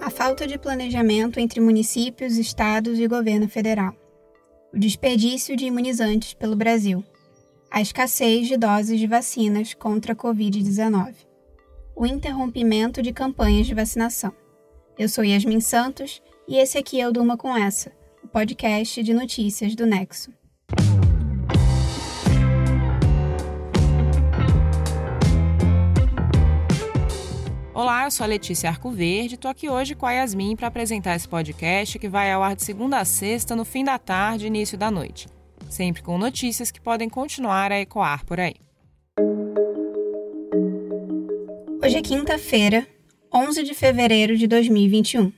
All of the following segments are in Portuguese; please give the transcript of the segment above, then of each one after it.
A falta de planejamento entre municípios, estados e governo federal. O desperdício de imunizantes pelo Brasil. A escassez de doses de vacinas contra a Covid-19. O interrompimento de campanhas de vacinação. Eu sou Yasmin Santos e esse aqui é o Durma Com Essa, o podcast de notícias do Nexo. Olá, eu sou a Letícia Arcoverde e tô aqui hoje com a Yasmin para apresentar esse podcast que vai ao ar de segunda a sexta, no fim da tarde e início da noite. Sempre com notícias que podem continuar a ecoar por aí. Hoje é quinta-feira, 11 de fevereiro de 2021,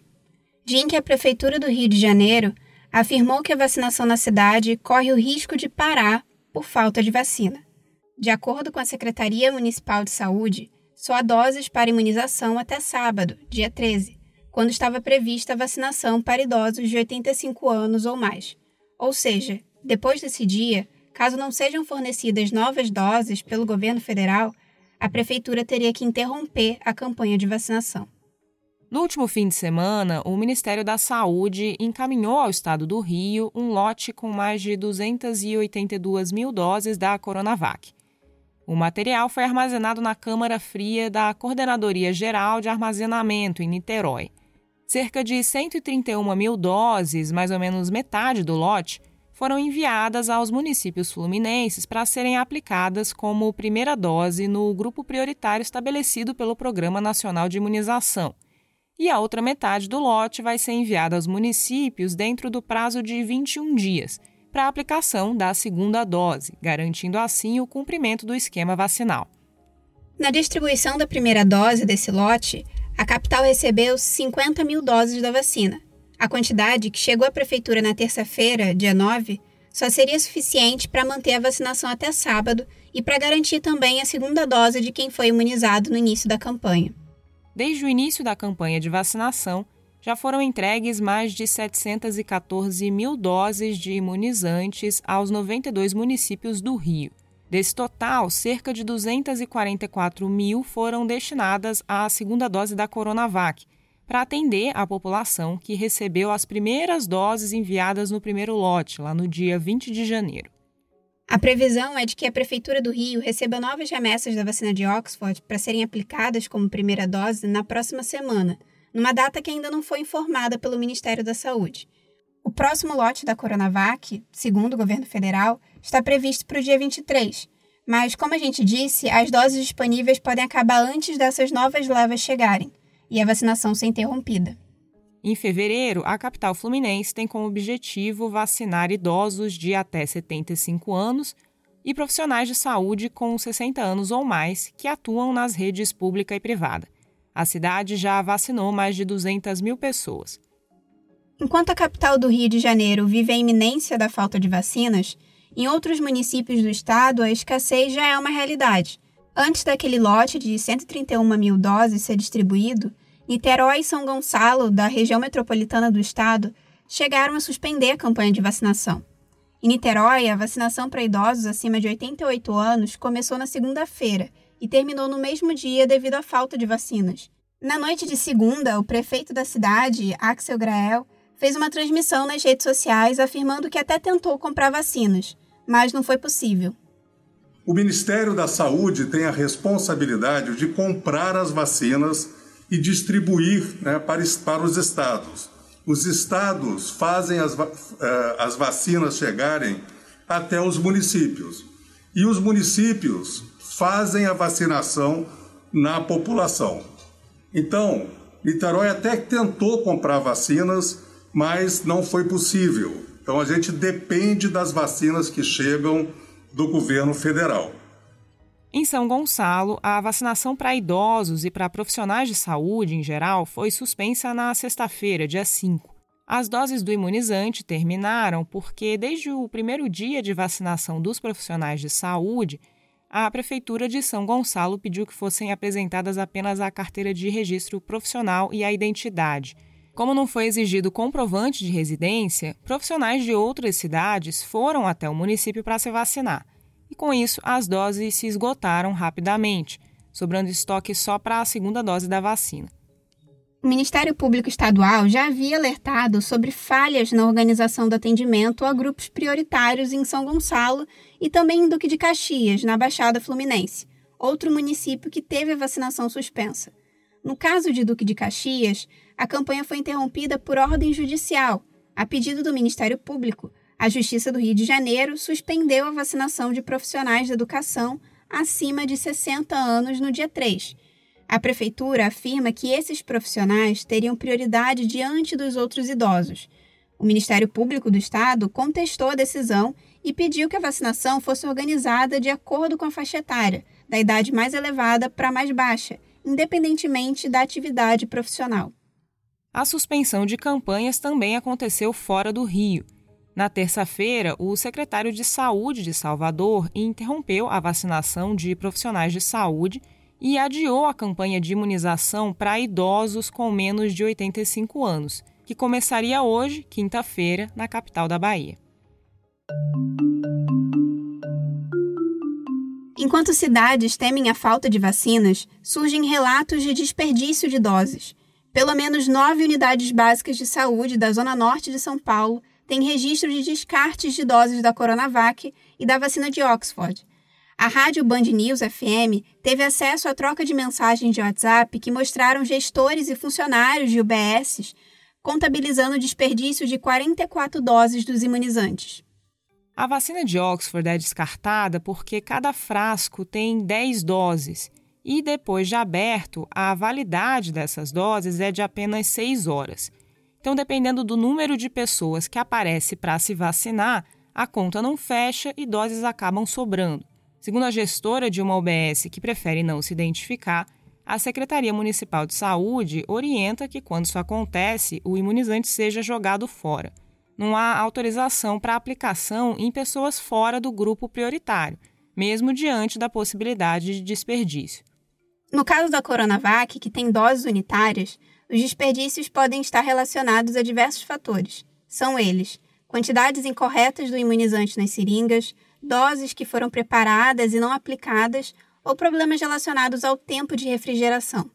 dia em que a Prefeitura do Rio de Janeiro afirmou que a vacinação na cidade corre o risco de parar por falta de vacina. De acordo com a Secretaria Municipal de Saúde, só há doses para imunização até sábado, dia 13, quando estava prevista a vacinação para idosos de 85 anos ou mais. Ou seja, depois desse dia, caso não sejam fornecidas novas doses pelo governo federal, a prefeitura teria que interromper a campanha de vacinação. No último fim de semana, o Ministério da Saúde encaminhou ao estado do Rio um lote com mais de 282 mil doses da Coronavac. O material foi armazenado na Câmara Fria da Coordenadoria Geral de Armazenamento, em Niterói. Cerca de 131 mil doses, mais ou menos metade do lote, foram enviadas aos municípios fluminenses para serem aplicadas como primeira dose no grupo prioritário estabelecido pelo Programa Nacional de Imunização. E a outra metade do lote vai ser enviada aos municípios dentro do prazo de 21 dias para a aplicação da segunda dose, garantindo assim o cumprimento do esquema vacinal. Na distribuição da primeira dose desse lote, a capital recebeu 50 mil doses da vacina. A quantidade que chegou à prefeitura na terça-feira, dia 9, só seria suficiente para manter a vacinação até sábado e para garantir também a segunda dose de quem foi imunizado no início da campanha. Desde o início da campanha de vacinação, já foram entregues mais de 714 mil doses de imunizantes aos 92 municípios do Rio. Desse total, cerca de 244 mil foram destinadas à segunda dose da Coronavac, para atender a população que recebeu as primeiras doses enviadas no primeiro lote, lá no dia 20 de janeiro. A previsão é de que a Prefeitura do Rio receba novas remessas da vacina de Oxford para serem aplicadas como primeira dose na próxima semana numa data que ainda não foi informada pelo Ministério da Saúde. O próximo lote da Coronavac, segundo o governo federal, está previsto para o dia 23, mas, como a gente disse, as doses disponíveis podem acabar antes dessas novas levas chegarem e a vacinação ser interrompida. Em fevereiro, a capital fluminense tem como objetivo vacinar idosos de até 75 anos e profissionais de saúde com 60 anos ou mais que atuam nas redes pública e privada. A cidade já vacinou mais de 200 mil pessoas. Enquanto a capital do Rio de Janeiro vive a iminência da falta de vacinas, em outros municípios do estado a escassez já é uma realidade. Antes daquele lote de 131 mil doses ser distribuído, Niterói e São Gonçalo, da região metropolitana do estado, chegaram a suspender a campanha de vacinação. Em Niterói, a vacinação para idosos acima de 88 anos começou na segunda-feira e terminou no mesmo dia devido à falta de vacinas. Na noite de segunda, o prefeito da cidade, Axel Grael, fez uma transmissão nas redes sociais afirmando que até tentou comprar vacinas, mas não foi possível. O Ministério da Saúde tem a responsabilidade de comprar as vacinas e distribuir né, para, para os estados. Os estados fazem as, eh, as vacinas chegarem até os municípios. E os municípios fazem a vacinação na população. Então, Niterói até tentou comprar vacinas, mas não foi possível. Então, a gente depende das vacinas que chegam do governo federal. Em São Gonçalo, a vacinação para idosos e para profissionais de saúde em geral foi suspensa na sexta-feira, dia 5. As doses do imunizante terminaram porque, desde o primeiro dia de vacinação dos profissionais de saúde, a Prefeitura de São Gonçalo pediu que fossem apresentadas apenas a carteira de registro profissional e a identidade. Como não foi exigido comprovante de residência, profissionais de outras cidades foram até o município para se vacinar. E com isso, as doses se esgotaram rapidamente, sobrando estoque só para a segunda dose da vacina. O Ministério Público Estadual já havia alertado sobre falhas na organização do atendimento a grupos prioritários em São Gonçalo e também em Duque de Caxias, na Baixada Fluminense, outro município que teve a vacinação suspensa. No caso de Duque de Caxias, a campanha foi interrompida por ordem judicial, a pedido do Ministério Público. A Justiça do Rio de Janeiro suspendeu a vacinação de profissionais da educação acima de 60 anos no dia 3 a prefeitura afirma que esses profissionais teriam prioridade diante dos outros idosos. O Ministério Público do Estado contestou a decisão e pediu que a vacinação fosse organizada de acordo com a faixa etária, da idade mais elevada para a mais baixa, independentemente da atividade profissional. A suspensão de campanhas também aconteceu fora do Rio. Na terça-feira, o secretário de Saúde de Salvador interrompeu a vacinação de profissionais de saúde e adiou a campanha de imunização para idosos com menos de 85 anos, que começaria hoje, quinta-feira, na capital da Bahia. Enquanto cidades temem a falta de vacinas, surgem relatos de desperdício de doses. Pelo menos nove unidades básicas de saúde da Zona Norte de São Paulo têm registro de descartes de doses da Coronavac e da vacina de Oxford, a rádio Band News FM teve acesso à troca de mensagens de WhatsApp que mostraram gestores e funcionários de UBS contabilizando o desperdício de 44 doses dos imunizantes. A vacina de Oxford é descartada porque cada frasco tem 10 doses e, depois de aberto, a validade dessas doses é de apenas 6 horas. Então, dependendo do número de pessoas que aparece para se vacinar, a conta não fecha e doses acabam sobrando. Segundo a gestora de uma UBS que prefere não se identificar, a Secretaria Municipal de Saúde orienta que, quando isso acontece, o imunizante seja jogado fora. Não há autorização para aplicação em pessoas fora do grupo prioritário, mesmo diante da possibilidade de desperdício. No caso da Coronavac, que tem doses unitárias, os desperdícios podem estar relacionados a diversos fatores. São eles: quantidades incorretas do imunizante nas seringas, doses que foram preparadas e não aplicadas ou problemas relacionados ao tempo de refrigeração.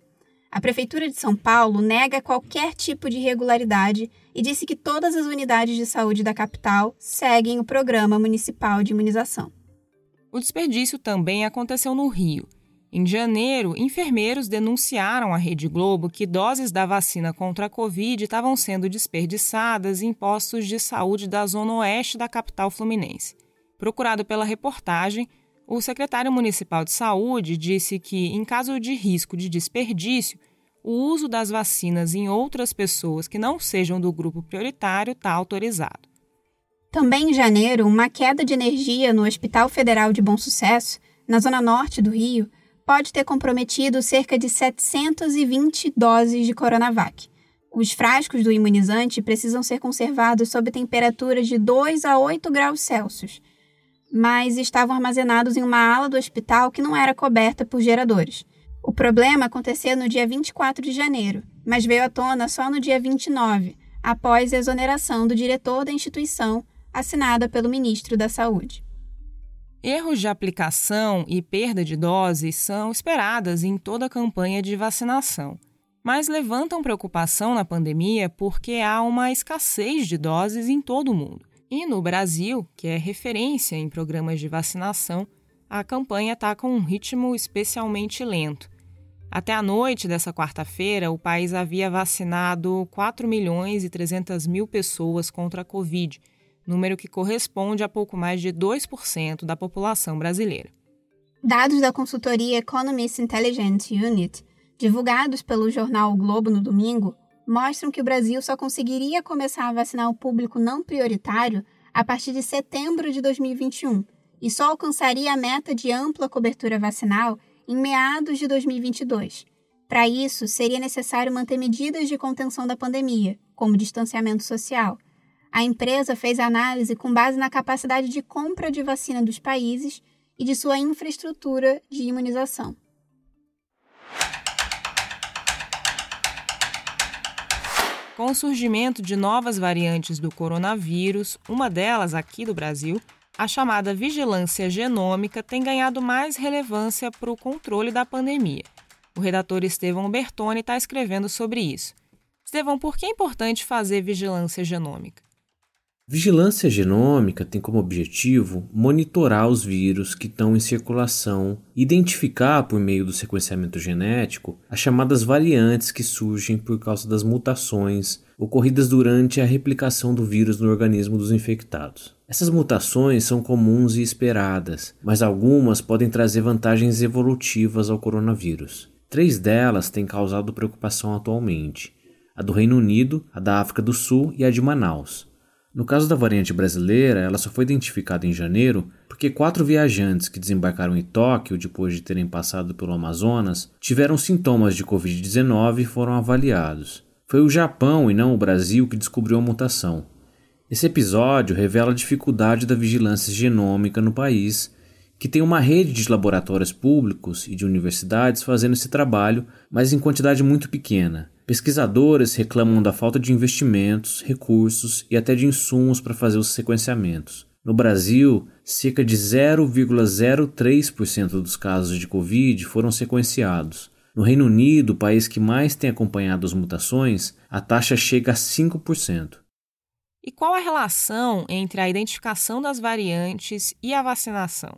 A Prefeitura de São Paulo nega qualquer tipo de irregularidade e disse que todas as unidades de saúde da capital seguem o Programa Municipal de Imunização. O desperdício também aconteceu no Rio. Em janeiro, enfermeiros denunciaram à Rede Globo que doses da vacina contra a Covid estavam sendo desperdiçadas em postos de saúde da zona oeste da capital fluminense. Procurado pela reportagem, o secretário municipal de saúde disse que, em caso de risco de desperdício, o uso das vacinas em outras pessoas que não sejam do grupo prioritário está autorizado. Também em janeiro, uma queda de energia no Hospital Federal de Bom Sucesso, na zona norte do Rio, pode ter comprometido cerca de 720 doses de Coronavac. Os frascos do imunizante precisam ser conservados sob temperaturas de 2 a 8 graus Celsius mas estavam armazenados em uma ala do hospital que não era coberta por geradores. O problema aconteceu no dia 24 de janeiro, mas veio à tona só no dia 29, após a exoneração do diretor da instituição, assinada pelo ministro da Saúde. Erros de aplicação e perda de doses são esperadas em toda a campanha de vacinação, mas levantam preocupação na pandemia porque há uma escassez de doses em todo o mundo. E no Brasil, que é referência em programas de vacinação, a campanha está com um ritmo especialmente lento. Até a noite dessa quarta-feira, o país havia vacinado 4 milhões e 300 mil pessoas contra a Covid, número que corresponde a pouco mais de 2% da população brasileira. Dados da consultoria Economist Intelligence Unit, divulgados pelo jornal o Globo no domingo, mostram que o Brasil só conseguiria começar a vacinar o público não prioritário a partir de setembro de 2021 e só alcançaria a meta de ampla cobertura vacinal em meados de 2022. Para isso, seria necessário manter medidas de contenção da pandemia, como distanciamento social. A empresa fez análise com base na capacidade de compra de vacina dos países e de sua infraestrutura de imunização. Com o surgimento de novas variantes do coronavírus, uma delas aqui do Brasil, a chamada vigilância genômica tem ganhado mais relevância para o controle da pandemia. O redator Estevão Bertoni está escrevendo sobre isso. Estevão, por que é importante fazer vigilância genômica? Vigilância genômica tem como objetivo monitorar os vírus que estão em circulação, identificar por meio do sequenciamento genético as chamadas variantes que surgem por causa das mutações ocorridas durante a replicação do vírus no organismo dos infectados. Essas mutações são comuns e esperadas, mas algumas podem trazer vantagens evolutivas ao coronavírus. Três delas têm causado preocupação atualmente: a do Reino Unido, a da África do Sul e a de Manaus. No caso da variante brasileira, ela só foi identificada em janeiro porque quatro viajantes que desembarcaram em Tóquio depois de terem passado pelo Amazonas tiveram sintomas de Covid-19 e foram avaliados. Foi o Japão e não o Brasil que descobriu a mutação. Esse episódio revela a dificuldade da vigilância genômica no país, que tem uma rede de laboratórios públicos e de universidades fazendo esse trabalho, mas em quantidade muito pequena Pesquisadores reclamam da falta de investimentos, recursos e até de insumos para fazer os sequenciamentos. No Brasil, cerca de 0,03% dos casos de Covid foram sequenciados. No Reino Unido, o país que mais tem acompanhado as mutações, a taxa chega a 5%. E qual a relação entre a identificação das variantes e a vacinação?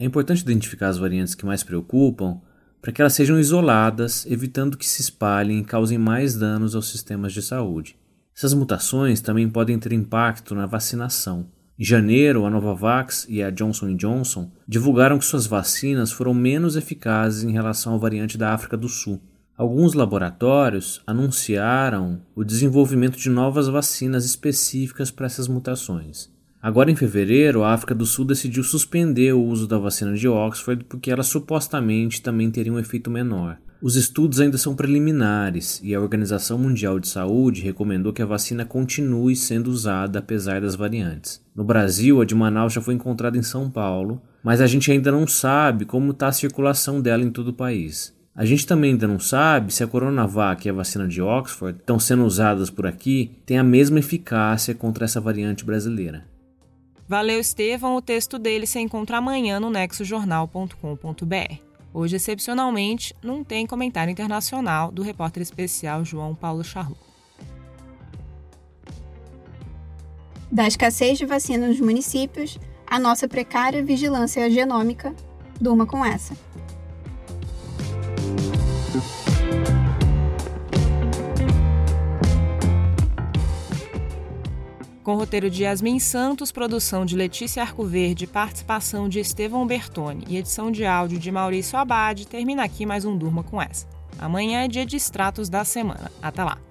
É importante identificar as variantes que mais preocupam para que elas sejam isoladas, evitando que se espalhem e causem mais danos aos sistemas de saúde. Essas mutações também podem ter impacto na vacinação. Em janeiro, a Novavax e a Johnson Johnson divulgaram que suas vacinas foram menos eficazes em relação à variante da África do Sul. Alguns laboratórios anunciaram o desenvolvimento de novas vacinas específicas para essas mutações. Agora, em fevereiro, a África do Sul decidiu suspender o uso da vacina de Oxford porque ela supostamente também teria um efeito menor. Os estudos ainda são preliminares e a Organização Mundial de Saúde recomendou que a vacina continue sendo usada apesar das variantes. No Brasil, a de Manaus já foi encontrada em São Paulo, mas a gente ainda não sabe como está a circulação dela em todo o país. A gente também ainda não sabe se a Coronavac e a vacina de Oxford estão sendo usadas por aqui têm a mesma eficácia contra essa variante brasileira. Valeu, Estevão. O texto dele se encontra amanhã no nexojornal.com.br. Hoje, excepcionalmente, não tem comentário internacional do repórter especial João Paulo Charlot. Da escassez de vacina nos municípios, a nossa precária vigilância genômica, durma com essa. Com roteiro de Yasmin Santos, produção de Letícia Arcoverde, participação de Estevão Bertoni e edição de áudio de Maurício Abad, termina aqui mais um Durma com essa. Amanhã é dia de extratos da semana. Até lá!